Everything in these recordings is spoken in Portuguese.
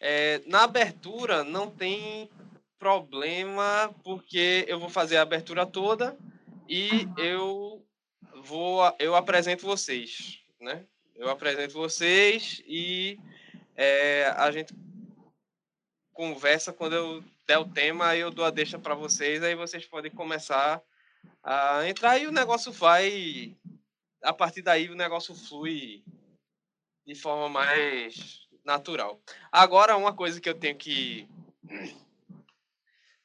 É, na abertura não tem problema, porque eu vou fazer a abertura toda e eu vou eu apresento vocês, né? Eu apresento vocês e é, a gente conversa quando eu der o tema, aí eu dou a deixa para vocês, aí vocês podem começar a entrar e o negócio vai a partir daí o negócio flui de forma mais natural. Agora uma coisa que eu tenho que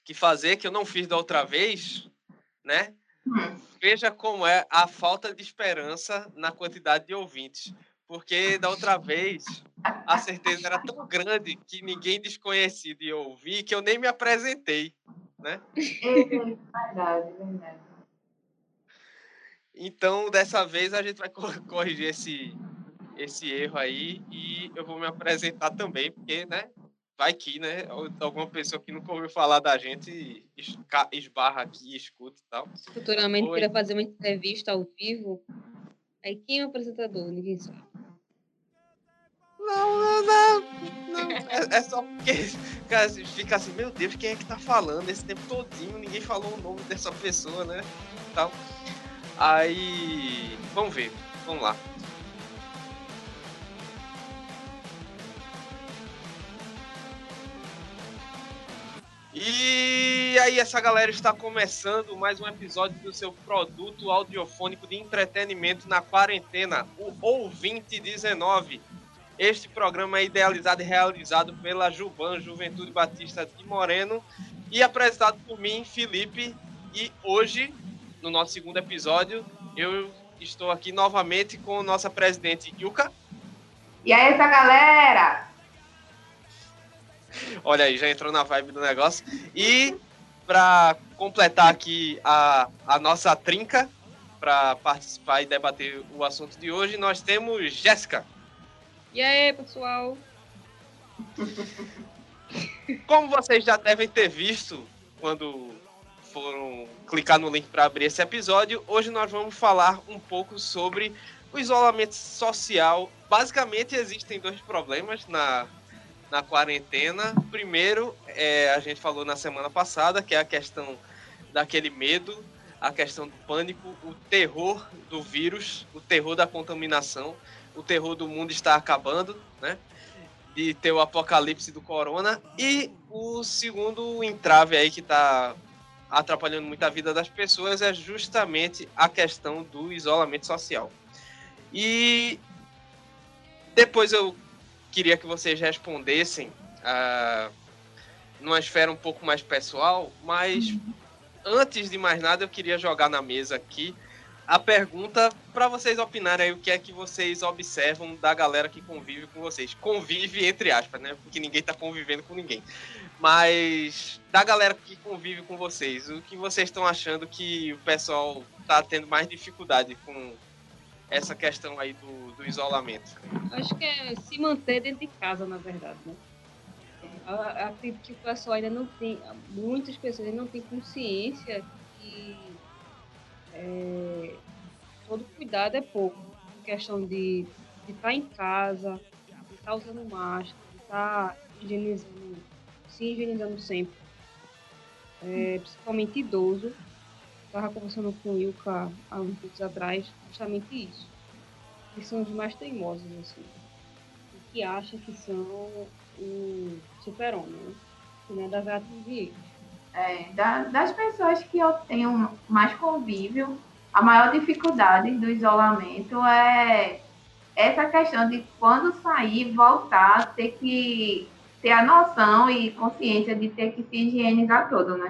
que fazer que eu não fiz da outra vez, né? Veja como é a falta de esperança na quantidade de ouvintes. Porque da outra vez a certeza era tão grande que ninguém desconhecido ia ouvir que eu nem me apresentei, né? É verdade, verdade. Então, dessa vez a gente vai corrigir esse, esse erro aí e eu vou me apresentar também, porque, né, vai que, né? Alguma pessoa que nunca ouviu falar da gente esbarra aqui, escuta e tal. Futuramente Oi. queria fazer uma entrevista ao vivo. Aí quem é o apresentador? Ninguém sabe. Não, não, não. não. É, é, só porque cara, fica assim, meu Deus, quem é que tá falando esse tempo todinho? Ninguém falou o nome dessa pessoa, né? Tal. Aí. Vamos ver. Vamos lá. E aí, essa galera está começando mais um episódio do seu produto audiofônico de entretenimento na quarentena, o Ouvinte 19. Este programa é idealizado e realizado pela Juban Juventude Batista de Moreno e apresentado por mim, Felipe. E hoje, no nosso segundo episódio, eu estou aqui novamente com nossa presidente Yuka. E aí, essa galera? Olha aí, já entrou na vibe do negócio. E para completar aqui a, a nossa trinca, para participar e debater o assunto de hoje, nós temos Jéssica. E aí, pessoal? Como vocês já devem ter visto quando foram clicar no link para abrir esse episódio, hoje nós vamos falar um pouco sobre o isolamento social. Basicamente, existem dois problemas na na quarentena. Primeiro, é, a gente falou na semana passada, que é a questão daquele medo, a questão do pânico, o terror do vírus, o terror da contaminação, o terror do mundo estar acabando, né? De ter o apocalipse do corona. E o segundo entrave aí que está atrapalhando muito a vida das pessoas é justamente a questão do isolamento social. E depois eu queria que vocês respondessem uh, numa esfera um pouco mais pessoal, mas antes de mais nada eu queria jogar na mesa aqui a pergunta para vocês opinarem aí o que é que vocês observam da galera que convive com vocês. Convive entre aspas, né? Porque ninguém tá convivendo com ninguém. Mas da galera que convive com vocês, o que vocês estão achando que o pessoal tá tendo mais dificuldade com essa questão aí do, do isolamento? Acho que é se manter dentro de casa, na verdade, né? Acredito que o pessoal ainda não tem, muitas pessoas ainda não têm consciência que é, todo cuidado é pouco. Questão de, estar em casa, de estar usando máscara, de estar higienizando, se higienizando sempre. É, principalmente idoso, estava conversando com o Ilka há uns minutos atrás, justamente isso. Que são os mais teimosos, assim. E que acham que são o super-homem, né? Que é das atribuídas. É, da, das pessoas que eu tenho mais convívio, a maior dificuldade do isolamento é essa questão de quando sair, voltar, ter que ter a noção e consciência de ter que se higienizar todo, né?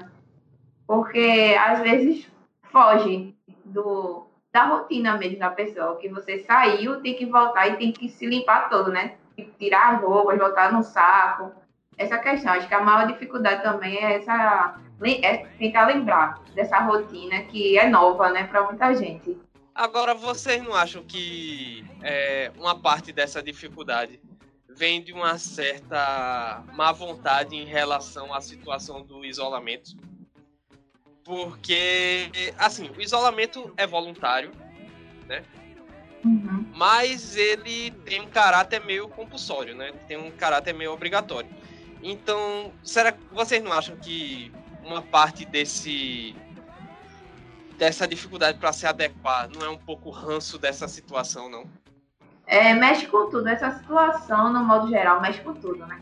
Porque às vezes foge do, da rotina mesmo da pessoa, que você saiu, tem que voltar e tem que se limpar todo, né? Tirar as roupas, voltar no saco. Essa questão, acho que a maior dificuldade também é essa é tentar lembrar dessa rotina que é nova, né, para muita gente. Agora, vocês não acham que é, uma parte dessa dificuldade vem de uma certa má vontade em relação à situação do isolamento? Porque, assim, o isolamento é voluntário, né? Uhum. mas ele tem um caráter meio compulsório, né? Tem um caráter meio obrigatório. Então, será que vocês não acham que uma parte desse dessa dificuldade para se adequar não é um pouco ranço dessa situação, não? É, mexe com tudo. Essa situação, no modo geral, mexe com tudo, né?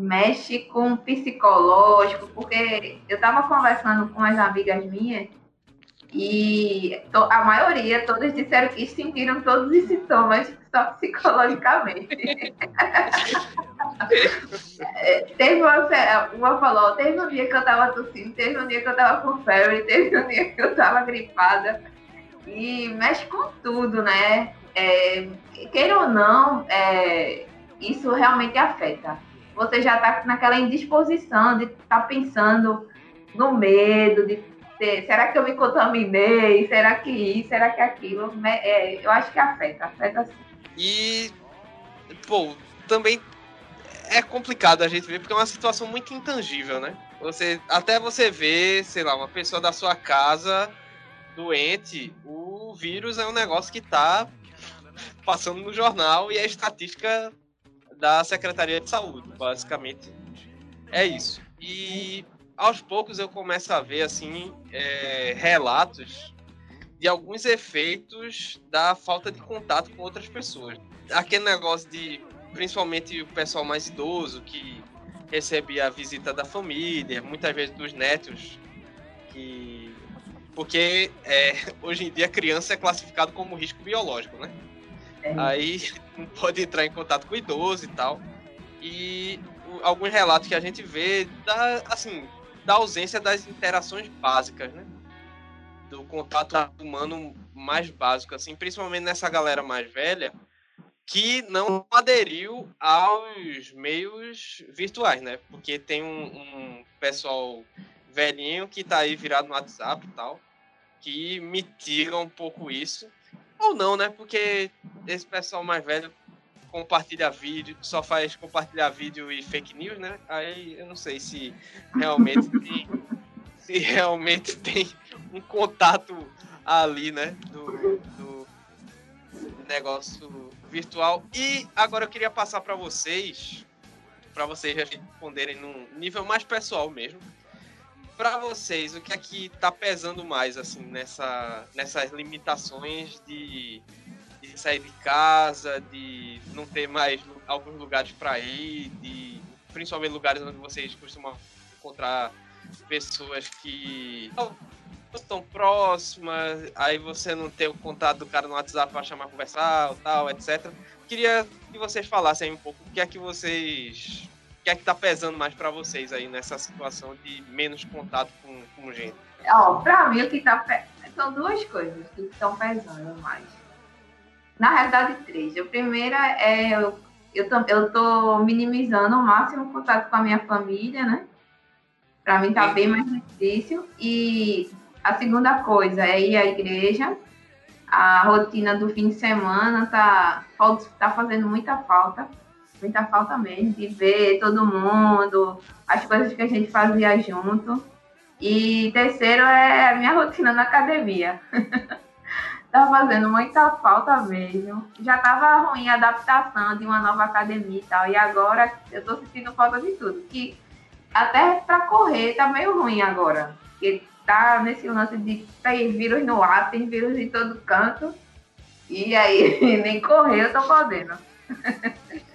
Mexe com o psicológico, porque eu estava conversando com as amigas minhas e a maioria, todas disseram que sentiram todos os sintomas só psicologicamente. Teve uma, uma falou, teve um dia que eu tava tossindo, teve um dia que eu tava com febre, teve um dia que eu tava gripada. E mexe com tudo, né? É, queira ou não, é, isso realmente afeta. Você já tá naquela indisposição de estar tá pensando no medo, de ter, será que eu me contaminei? Será que isso? Será que aquilo? É, eu acho que afeta, afeta sim. E, pô, também é complicado a gente ver, porque é uma situação muito intangível, né? Você, até você ver, sei lá, uma pessoa da sua casa doente, o vírus é um negócio que tá passando no jornal e é estatística da Secretaria de Saúde, basicamente. É isso. E aos poucos eu começo a ver assim é, relatos de alguns efeitos da falta de contato com outras pessoas. Aquele negócio de, principalmente o pessoal mais idoso, que recebia a visita da família, muitas vezes dos netos, que porque é, hoje em dia criança é classificado como risco biológico, né? É. Aí não pode entrar em contato com o idoso e tal. E alguns relatos que a gente vê da, assim, da ausência das interações básicas, né? do contato humano mais básico, assim, principalmente nessa galera mais velha, que não aderiu aos meios virtuais, né? Porque tem um, um pessoal velhinho que tá aí virado no WhatsApp e tal, que mitiga um pouco isso. Ou não, né? Porque esse pessoal mais velho compartilha vídeo, só faz compartilhar vídeo e fake news, né? Aí eu não sei se realmente tem, se realmente tem um contato ali, né? Do, do negócio virtual. E agora eu queria passar para vocês, para vocês responderem num nível mais pessoal mesmo. Para vocês, o que é que tá pesando mais assim nessa, nessas limitações de, de sair de casa, de não ter mais alguns lugares para ir, de principalmente lugares onde vocês costumam encontrar pessoas que estão próximas, aí você não tem o contato do cara no WhatsApp para chamar conversar, tal, etc. Queria que vocês falassem um pouco o que é que vocês. O que é que tá pesando mais para vocês aí nessa situação de menos contato com, com gente? Ó, pra mim o que tá pe... são duas coisas que estão pesando mais. Na realidade, três. A primeira é eu, eu, tô, eu tô minimizando ao máximo o contato com a minha família, né? Para mim tá bem mais difícil. E a segunda coisa é ir à igreja. A rotina do fim de semana tá, tá fazendo muita falta. Muita falta mesmo, de ver todo mundo, as coisas que a gente fazia junto. E terceiro é a minha rotina na academia. tá fazendo muita falta mesmo. Já tava ruim a adaptação de uma nova academia e tal. E agora eu tô sentindo falta de tudo. Que até para correr tá meio ruim agora. Porque tá nesse lance de tem vírus no ar, tem vírus em todo canto. E aí, nem correr eu tô podendo.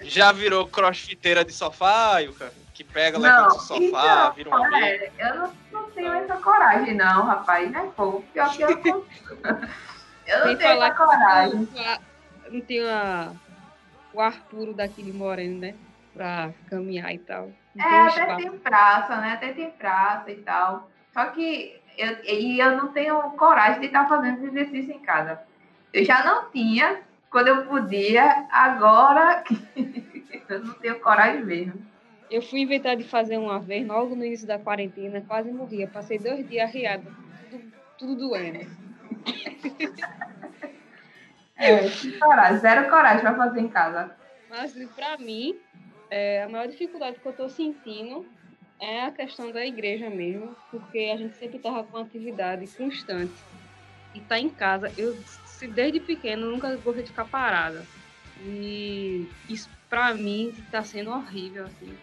Já virou crossfiteira de sofá, Yuka? Que pega, leva o sofá, então, vira um é, Eu não, não tenho essa coragem, não, rapaz. Não é pouco. Pior que eu, eu não tenho essa coragem. Não tenho a, o ar puro daqui de Moreno, né? Pra caminhar e tal. É, até tem praça, né? Até tem praça e tal. Só que eu, e eu não tenho coragem de estar fazendo esse exercício em casa. Eu já não tinha quando eu podia, agora eu não tenho coragem mesmo. Eu fui inventar de fazer uma vez, logo no início da quarentena, quase morria. Passei dois dias arriada, tudo, tudo doendo. é, coragem, zero coragem para fazer em casa. Mas, para mim, é, a maior dificuldade que eu estou sentindo é a questão da igreja mesmo, porque a gente sempre estava com atividade constante. E tá em casa, eu se desde pequeno nunca gostei de ficar parada. E isso pra mim tá sendo horrível, assim.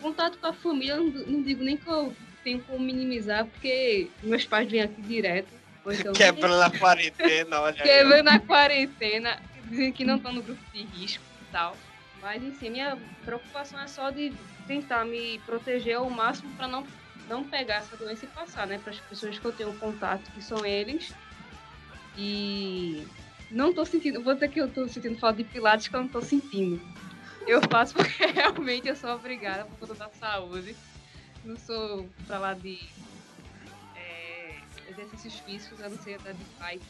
Contato com a família, não, não digo nem que eu tenho como minimizar, porque meus pais vêm aqui direto. Então, Quebrando a quarentena, olha Quebrando a quarentena, dizendo que não estão no grupo de risco e tal. Mas, enfim, minha preocupação é só de tentar me proteger ao máximo para não, não pegar essa doença e passar, né? Para as pessoas que eu tenho contato, que são eles. E não tô sentindo, vou dizer que eu tô sentindo falta de pilates que eu não tô sentindo. Eu faço porque realmente eu sou obrigada por conta da saúde. Não sou pra lá de é, exercícios físicos, a não ser até de pai.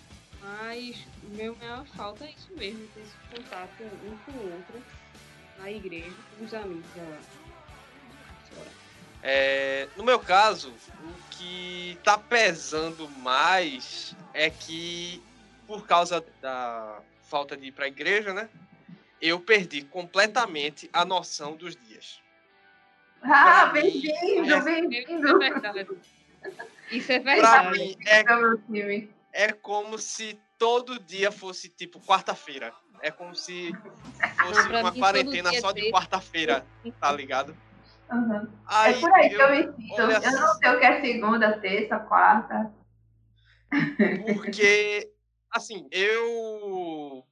Mas meu maior falta é isso mesmo, ter esse contato um com o outro na igreja, com os amigos lá. É, no meu caso, o que tá pesando mais é que, por causa da falta de ir pra igreja, né? Eu perdi completamente a noção dos dias. Ah, bem-vindo, bem-vindo. Isso é verdade. Mim, é, é como se todo dia fosse tipo quarta-feira. É como se fosse uma quarentena só de quarta-feira, tá ligado? Uhum. Aí, é por aí que eu me sinto. Eu assim, não sei o que é segunda, terça, quarta. Porque, assim, eu.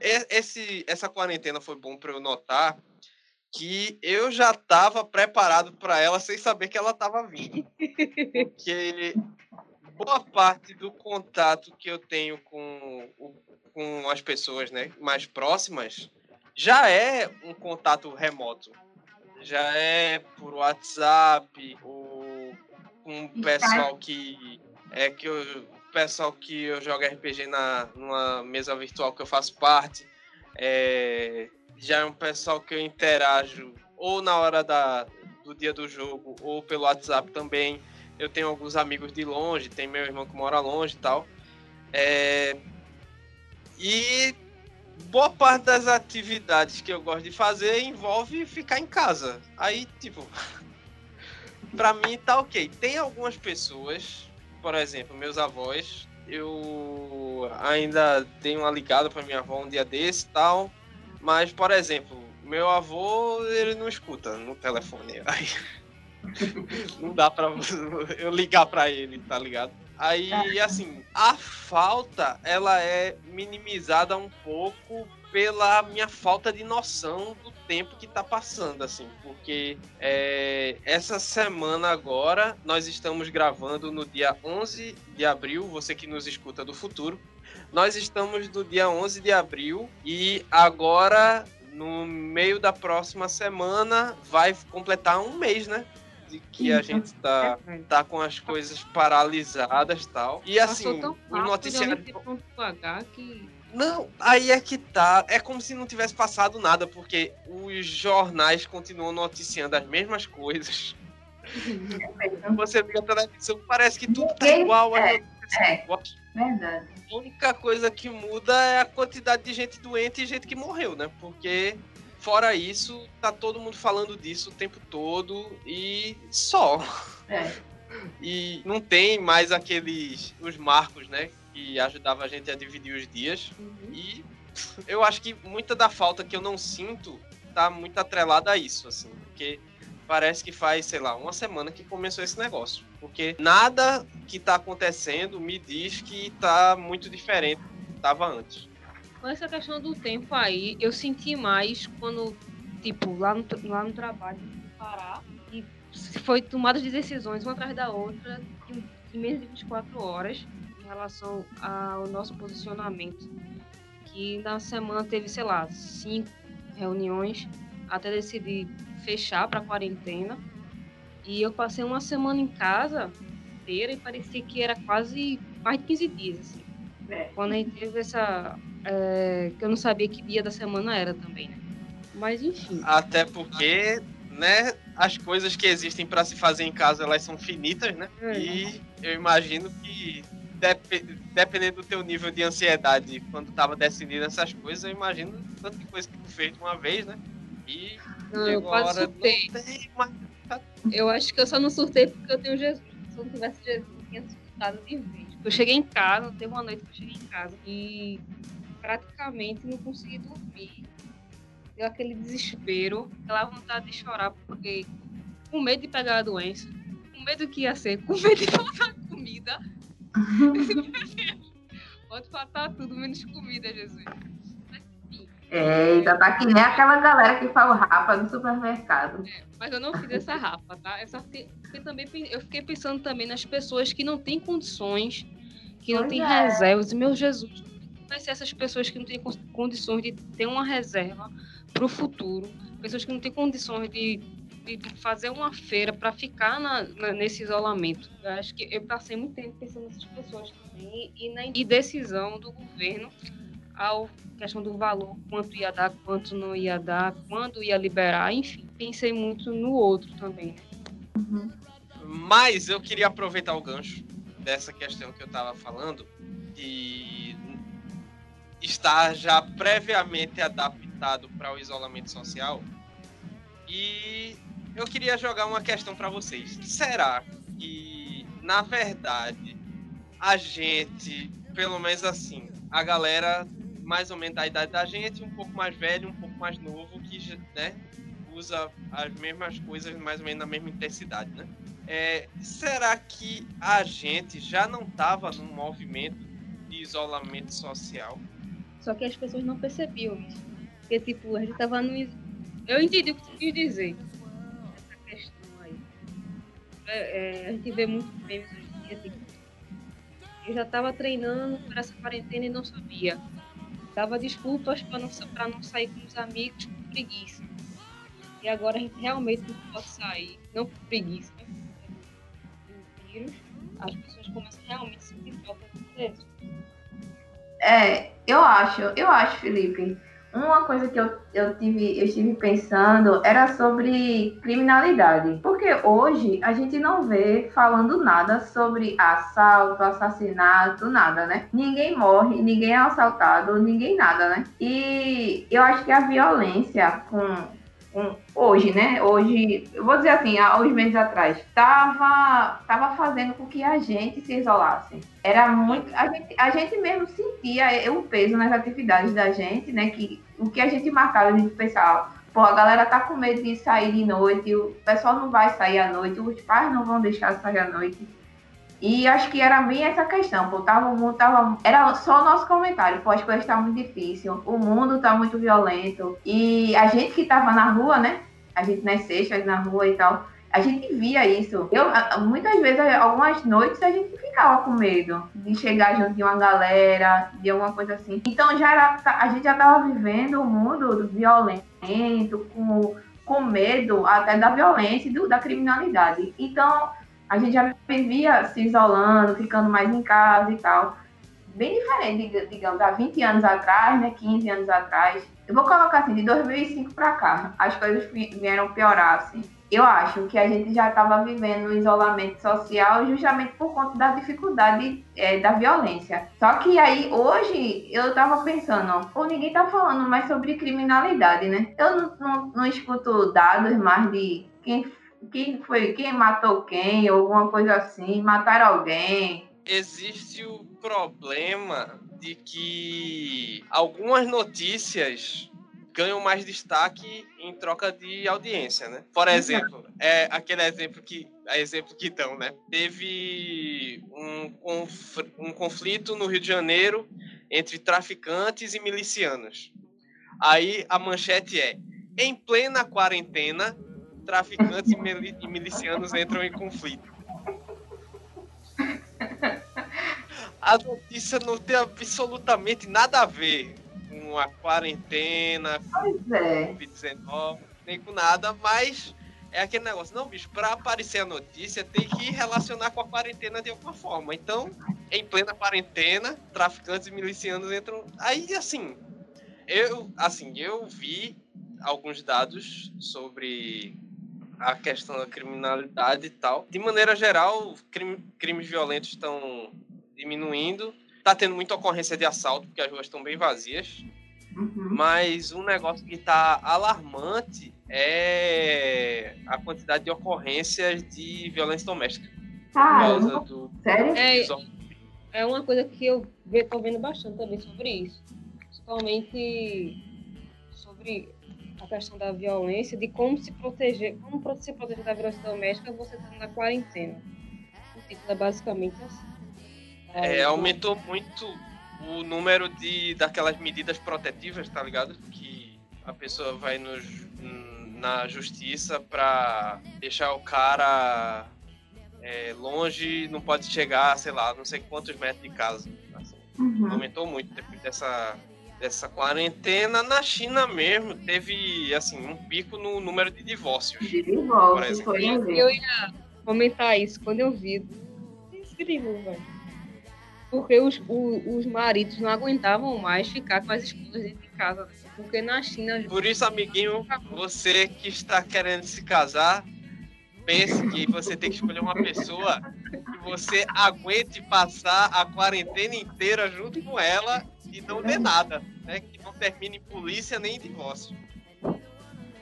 Esse, essa quarentena foi bom para eu notar que eu já estava preparado para ela sem saber que ela estava vindo. Porque boa parte do contato que eu tenho com, com as pessoas né, mais próximas já é um contato remoto já é por WhatsApp ou com o pessoal que é que eu, pessoal que eu jogo RPG na numa mesa virtual que eu faço parte é, já é um pessoal que eu interajo ou na hora da, do dia do jogo ou pelo WhatsApp também. Eu tenho alguns amigos de longe tem meu irmão que mora longe e tal. É, e boa parte das atividades que eu gosto de fazer envolve ficar em casa. Aí, tipo, pra mim tá ok. Tem algumas pessoas, por exemplo, meus avós, eu ainda dei uma ligada pra minha avó um dia desse e tal, mas, por exemplo, meu avô, ele não escuta no telefone. Aí não dá pra eu ligar pra ele, tá ligado? Aí, assim, a falta, ela é minimizada um pouco pela minha falta de noção do tempo que tá passando, assim, porque é, essa semana agora nós estamos gravando no dia 11 de abril, você que nos escuta do futuro, nós estamos no dia 11 de abril e agora no meio da próxima semana vai completar um mês, né? De que a gente tá, tá com as coisas paralisadas tal. E assim, o noticiário. Que... Não, aí é que tá. É como se não tivesse passado nada, porque os jornais continuam noticiando as mesmas coisas. Você liga a televisão, parece que tudo tá igual. É, é, verdade. A única coisa que muda é a quantidade de gente doente e gente que morreu, né? Porque Fora isso, tá todo mundo falando disso o tempo todo e só. É. E não tem mais aqueles os marcos, né, que ajudava a gente a dividir os dias. Uhum. E eu acho que muita da falta que eu não sinto tá muito atrelada a isso, assim, porque parece que faz, sei lá, uma semana que começou esse negócio. Porque nada que tá acontecendo me diz que tá muito diferente do que tava antes. Com essa questão do tempo aí, eu senti mais quando, tipo, lá no, lá no trabalho, parar e foi tomada de decisões uma atrás da outra em, em menos de 24 horas em relação ao nosso posicionamento. Que na semana teve, sei lá, cinco reuniões até decidir fechar para quarentena. E eu passei uma semana em casa inteira e parecia que era quase mais de 15 dias, assim. É. Quando a gente teve essa é, que eu não sabia que dia da semana era também, né? Mas enfim. Até porque, né, as coisas que existem para se fazer em casa, elas são finitas, né? É. E eu imagino que dep dependendo do teu nível de ansiedade quando tava decidindo essas coisas, eu imagino tanto de coisa que tu fez de uma vez, né? E não, eu quase surtei. Mais... Eu acho que eu só não surtei porque eu tenho Jesus. Se eu não tivesse Jesus, eu tinha surtado. de vez. Eu cheguei em casa, teve uma noite que eu cheguei em casa e praticamente não consegui dormir. Deu aquele desespero, aquela vontade de chorar, porque com medo de pegar a doença, com medo que ia ser, com medo de faltar comida. Pode faltar tudo, menos comida, Jesus. Eita, tá que nem aquela galera que fala rapa no supermercado. É, mas eu não fiz essa rapa, tá? Eu, só fiquei, também, eu fiquei pensando também nas pessoas que não têm condições, que pois não têm é. reservas. Meu Jesus, vai ser essas pessoas que não têm condições de ter uma reserva para o futuro, pessoas que não têm condições de, de, fazer uma feira para ficar na, na, nesse isolamento. Eu acho que eu passei muito tempo pensando nessas pessoas também e na decisão do governo ao questão do valor, quanto ia dar, quanto não ia dar, quando ia liberar, enfim, pensei muito no outro também. Uhum. Mas eu queria aproveitar o gancho dessa questão que eu estava falando de estar já previamente adaptado para o isolamento social. E eu queria jogar uma questão para vocês. Será que, na verdade, a gente, pelo menos assim, a galera mais ou menos da idade da gente, um pouco mais velho, um pouco mais novo, que né, usa as mesmas coisas mais ou menos na mesma intensidade, né? É, será que a gente já não estava num movimento de isolamento social? Só que as pessoas não percebiam isso. Porque, tipo, a gente estava no. Eu entendi o que tu quis dizer. Essa questão aí. É, é, a gente vê muito memes hoje em dia. Tipo, eu já estava treinando para essa quarentena e não sabia dava desculpas para não, não sair com os amigos por preguiça. E agora a gente realmente não pode sair, não por preguiça, por vírus, as pessoas começam realmente a sentir falta disso. É, eu acho, eu acho, Felipe, uma coisa que eu, eu, tive, eu estive pensando era sobre criminalidade. Porque hoje a gente não vê falando nada sobre assalto, assassinato, nada, né? Ninguém morre, ninguém é assaltado, ninguém nada, né? E eu acho que a violência com um, hoje, né? Hoje, eu vou dizer assim, há uns meses atrás, tava, tava fazendo com que a gente se isolasse. Era muito. A gente, a gente mesmo sentia o peso nas atividades da gente, né? Que o que a gente marcava, a gente pensava, pô, a galera tá com medo de sair de noite, o pessoal não vai sair à noite, os pais não vão deixar sair à noite. E acho que era bem essa questão, pô, tava, tava, era só o nosso comentário, pô, as coisas estão muito difícil, o mundo tá muito violento, e a gente que tava na rua, né, a gente nas sextas na rua e tal, a gente via isso. Eu, muitas vezes, algumas noites, a gente ficava com medo de chegar junto de uma galera, de alguma coisa assim. Então, já era, a gente já estava vivendo o um mundo violento, com, com medo até da violência e do, da criminalidade. Então, a gente já vivia se isolando, ficando mais em casa e tal. Bem diferente, digamos, há 20 anos atrás, né, 15 anos atrás. Eu vou colocar assim, de 2005 para cá, as coisas vieram piorar, assim. Eu acho que a gente já estava vivendo um isolamento social justamente por conta da dificuldade é, da violência. Só que aí, hoje, eu estava pensando, pô, ninguém está falando mais sobre criminalidade, né? Eu não, não, não escuto dados mais de quem quem foi, quem matou quem, ou alguma coisa assim, mataram alguém. Existe o problema de que algumas notícias ganham mais destaque em troca de audiência, né? Por exemplo, é aquele exemplo que é exemplo que dão, né? Teve um, conf, um conflito no Rio de Janeiro entre traficantes e milicianos. Aí a manchete é: em plena quarentena, traficantes e milicianos entram em conflito. A notícia não tem absolutamente nada a ver com a quarentena, com o é. Covid-19, nem com nada, mas é aquele negócio, não, bicho, para aparecer a notícia tem que relacionar com a quarentena de alguma forma. Então, em plena quarentena, traficantes e milicianos entram. Aí, assim, eu, assim, eu vi alguns dados sobre a questão da criminalidade e tal. De maneira geral, crime, crimes violentos estão diminuindo. Tá tendo muita ocorrência de assalto, porque as ruas estão bem vazias. Uhum. Mas um negócio que está alarmante é a quantidade de ocorrências de violência doméstica. Cara, causa do sério? É, é uma coisa que eu estou vendo bastante também sobre isso. Principalmente sobre a questão da violência, de como se proteger, como se proteger da violência doméstica você estando na quarentena. O título é basicamente assim. É, aumentou muito o número de daquelas medidas protetivas, tá ligado? Que a pessoa vai no, ju- na justiça pra deixar o cara é, longe, não pode chegar, sei lá, não sei quantos metros de casa. assim. Uhum. Aumentou muito depois dessa, dessa quarentena. Na China mesmo, teve assim um pico no número de divórcios. De Por volta, exemplo. foi Eu ia comentar isso quando eu vi. Incrível, velho. Porque os, o- os maridos não aguentavam mais ficar com as esposas dentro de casa. Porque na China. Por isso, amiguinho, você que está querendo se casar, pense que você tem que escolher uma pessoa que você aguente passar a quarentena inteira junto com ela e não dê nada, né? Que não termine em polícia nem em divórcio.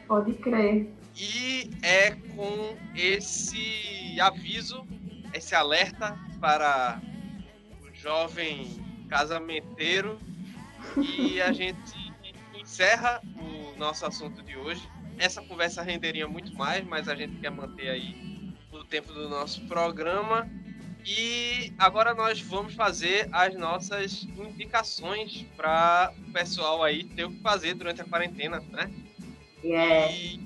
Pode crer. E é com esse aviso, esse alerta para o jovem casamenteiro e a gente encerra o nosso assunto de hoje. Essa conversa renderia muito mais, mas a gente quer manter aí o tempo do nosso programa. E agora nós vamos fazer as nossas indicações para o pessoal aí ter o que fazer durante a quarentena, né? Yeah. E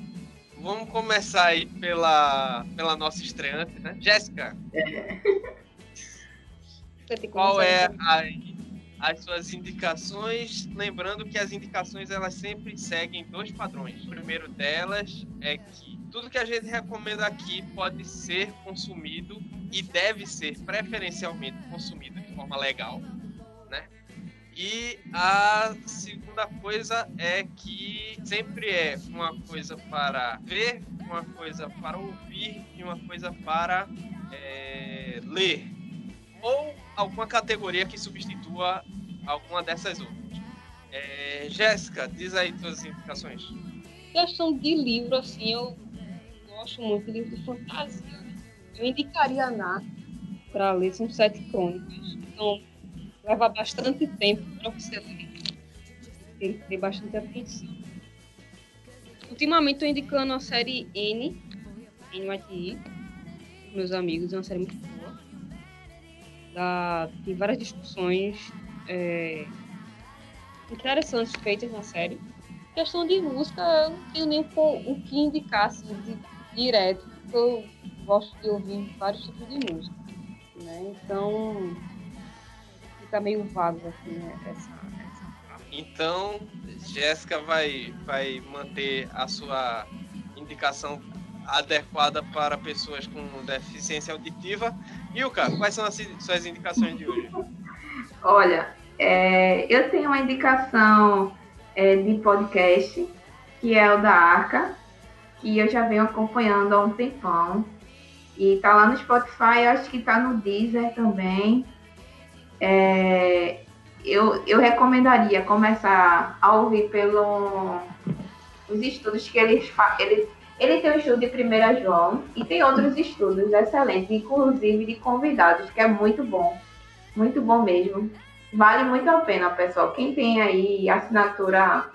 vamos começar aí pela, pela nossa estreante, né? Jéssica, qual é então. a- as suas indicações? Lembrando que as indicações elas sempre seguem dois padrões. O primeiro delas é que tudo que a gente recomenda aqui pode ser consumido e deve ser preferencialmente consumido de forma legal, né? E a segunda coisa é que sempre é uma coisa para ver, uma coisa para ouvir e uma coisa para é, ler. Ou alguma categoria que substitua alguma dessas outras. É, Jéssica, diz aí tuas indicações. questão de livro, assim, eu gosto muito de livro de fantasia. Eu indicaria a Ná para ler, são sete crônicas. Então, leva bastante tempo para você ler. Tem que ter bastante atenção. Ultimamente, estou indicando a série N, NYTI, meus amigos, é uma série muito boa. Tem várias discussões é, interessantes feitas na série questão de música, eu não tenho nem o que indicar assim, de, direto, porque eu gosto de ouvir vários tipos de música. Né? Então, fica meio vago assim, né? essa, essa Então, Jéssica vai, vai manter a sua indicação adequada para pessoas com deficiência auditiva. Ilka, quais são as suas indicações de hoje? Olha, é, eu tenho uma indicação é, de podcast, que é o da Arca, que eu já venho acompanhando há um tempão. E tá lá no Spotify, acho que tá no Deezer também. É, eu, eu recomendaria começar a ouvir pelo os estudos que ele faz. Ele, ele tem um estudo de Primeira João e tem outros estudos excelentes, inclusive de convidados, que é muito bom. Muito bom mesmo. Vale muito a pena, pessoal. Quem tem aí assinatura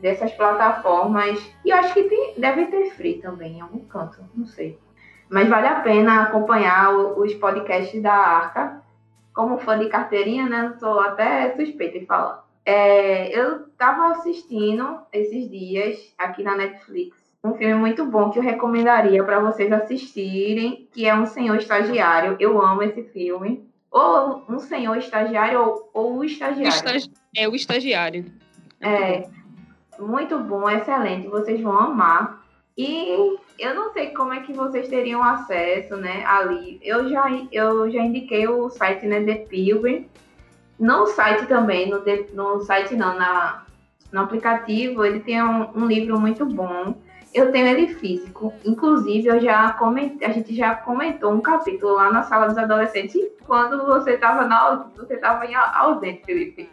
dessas plataformas, e eu acho que tem, deve ter free também em algum canto, não sei. Mas vale a pena acompanhar os podcasts da Arca. Como fã de carteirinha, né? Sou até suspeita de falar. É, eu tava assistindo esses dias aqui na Netflix um filme muito bom que eu recomendaria para vocês assistirem, que é Um Senhor Estagiário. Eu amo esse filme. Ou Um Senhor Estagiário ou, ou O O Estagiário. estagi- É o estagiário. É, muito bom, excelente. Vocês vão amar. E eu não sei como é que vocês teriam acesso, né, ali. Eu já, eu já indiquei o site, né, The Pilgrim. No site também, no, The- no site não, na, no aplicativo, ele tem um, um livro muito bom. Eu tenho ele físico. Inclusive, eu já comentei, a gente já comentou um capítulo lá na sala dos adolescentes quando você estava na você tava em ausente, Felipe.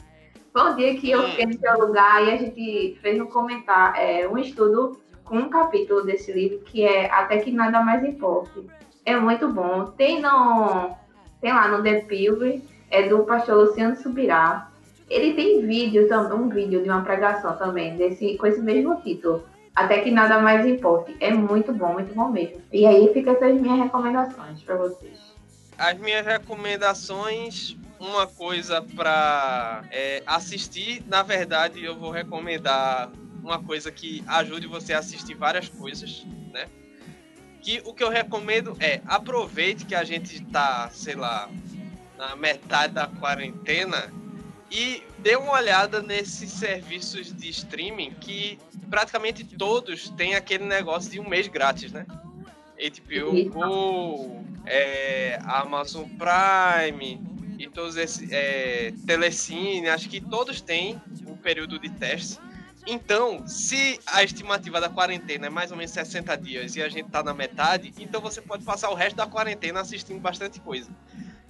Foi um dia que eu fiquei no seu lugar e a gente fez um comentário, é, um estudo com um capítulo desse livro que é Até que Nada Mais Importe. É muito bom. Tem no. Tem lá no The Pilgrim, é do pastor Luciano Subirá. Ele tem vídeo também, um vídeo de uma pregação também, desse, com esse mesmo título. Até que nada mais importe. É muito bom, muito bom mesmo. E aí fica essas minhas recomendações para vocês. As minhas recomendações, uma coisa para é, assistir, na verdade eu vou recomendar uma coisa que ajude você a assistir várias coisas, né? Que o que eu recomendo é aproveite que a gente está, sei lá, na metade da quarentena e dê uma olhada nesses serviços de streaming que praticamente todos têm aquele negócio de um mês grátis, né? HBO Go, é, Amazon Prime e todos esses é, Telecine, acho que todos têm um período de teste. Então, se a estimativa da quarentena é mais ou menos 60 dias e a gente tá na metade, então você pode passar o resto da quarentena assistindo bastante coisa.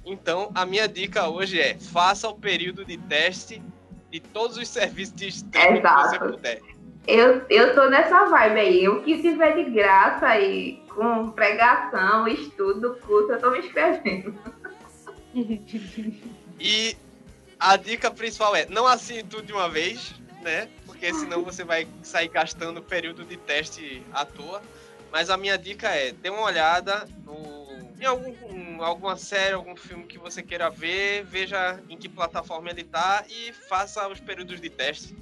Então, a minha dica hoje é: faça o período de teste de todos os serviços de streaming Exato. que você puder. Eu, eu tô nessa vibe aí. O que tiver de graça aí, com pregação, estudo, curso, eu tô me inscrevendo. E a dica principal é: não assine tudo de uma vez, né? Porque senão você vai sair gastando período de teste à toa. Mas a minha dica é: dê uma olhada no em algum, alguma série, algum filme que você queira ver, veja em que plataforma ele tá e faça os períodos de teste.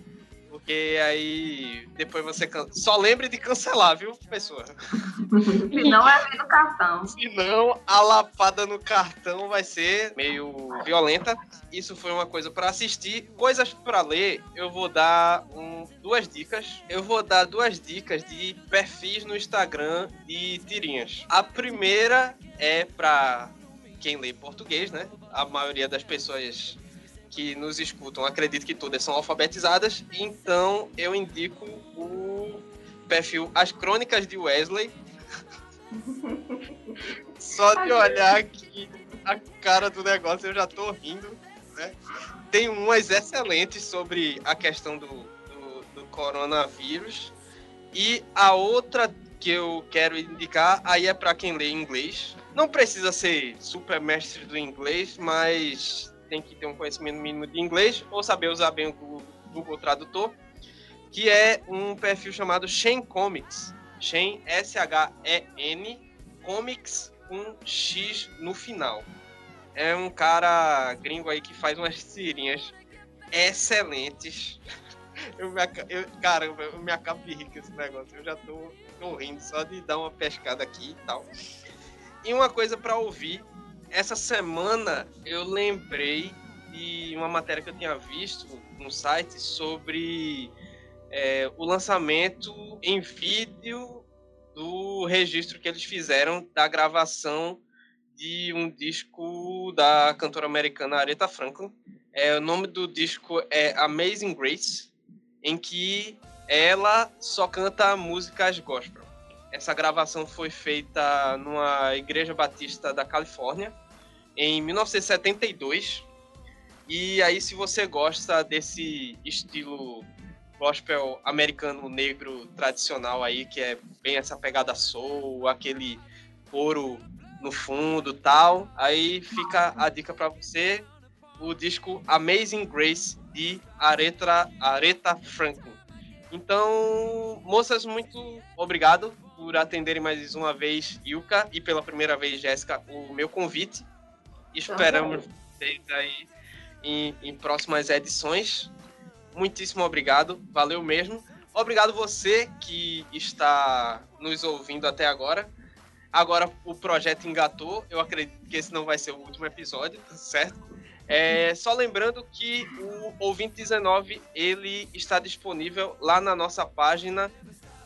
Porque aí depois você can... só lembre de cancelar, viu, pessoa? Se não é no cartão. Se não, a lapada no cartão vai ser meio violenta. Isso foi uma coisa para assistir. Coisas para ler, eu vou dar um, duas dicas. Eu vou dar duas dicas de perfis no Instagram de tirinhas. A primeira é para quem lê português, né? A maioria das pessoas que nos escutam, acredito que todas são alfabetizadas, então eu indico o perfil As Crônicas de Wesley. Só de olhar aqui a cara do negócio eu já tô rindo, né? Tem umas excelentes sobre a questão do, do, do coronavírus. E a outra que eu quero indicar, aí é para quem lê inglês. Não precisa ser super mestre do inglês, mas tem que ter um conhecimento mínimo de inglês ou saber usar bem o Google Tradutor, que é um perfil chamado Shen Comics. Shen, S-H-E-N, Comics com X no final. É um cara gringo aí que faz umas tirinhas excelentes. Eu me, eu, cara, eu, me acabo de rir com esse negócio. Eu já tô, tô rindo só de dar uma pescada aqui e tal. E uma coisa para ouvir essa semana eu lembrei de uma matéria que eu tinha visto no site sobre é, o lançamento em vídeo do registro que eles fizeram da gravação de um disco da cantora americana Aretha Franklin. É, o nome do disco é Amazing Grace, em que ela só canta músicas gospel. Essa gravação foi feita numa igreja batista da Califórnia em 1972. E aí, se você gosta desse estilo gospel americano negro tradicional aí, que é bem essa pegada soul, aquele coro no fundo tal, aí fica a dica para você, o disco Amazing Grace de Aretha, Aretha Franklin. Então, moças, muito obrigado por atenderem mais uma vez Yuka e pela primeira vez Jéssica o meu convite. Esperamos vocês aí em, em próximas edições. Muitíssimo obrigado, valeu mesmo. Obrigado você que está nos ouvindo até agora. Agora o projeto engatou, eu acredito que esse não vai ser o último episódio, tá certo? É, só lembrando que o Ouvinte 19 ele está disponível lá na nossa página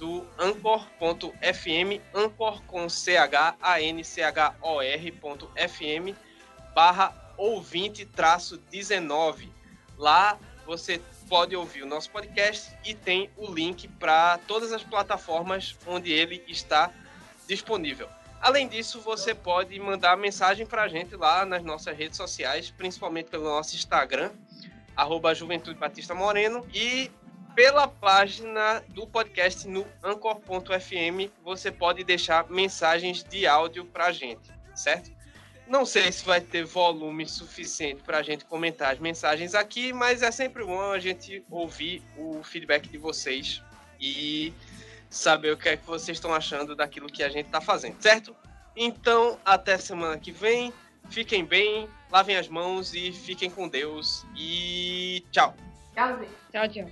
do anchor.fm, anchor com c h a n c h o r.fm barra ouvinte traço 19. Lá você pode ouvir o nosso podcast e tem o link para todas as plataformas onde ele está disponível. Além disso, você pode mandar mensagem para a gente lá nas nossas redes sociais, principalmente pelo nosso Instagram, arroba Juventude Batista Moreno. E pela página do podcast no anchor.fm, você pode deixar mensagens de áudio pra gente, certo? Não sei se vai ter volume suficiente para a gente comentar as mensagens aqui, mas é sempre bom a gente ouvir o feedback de vocês e saber o que é que vocês estão achando daquilo que a gente está fazendo, certo? Então, até semana que vem. Fiquem bem, lavem as mãos e fiquem com Deus. E tchau. Tchauzinho. Tchau, tchau.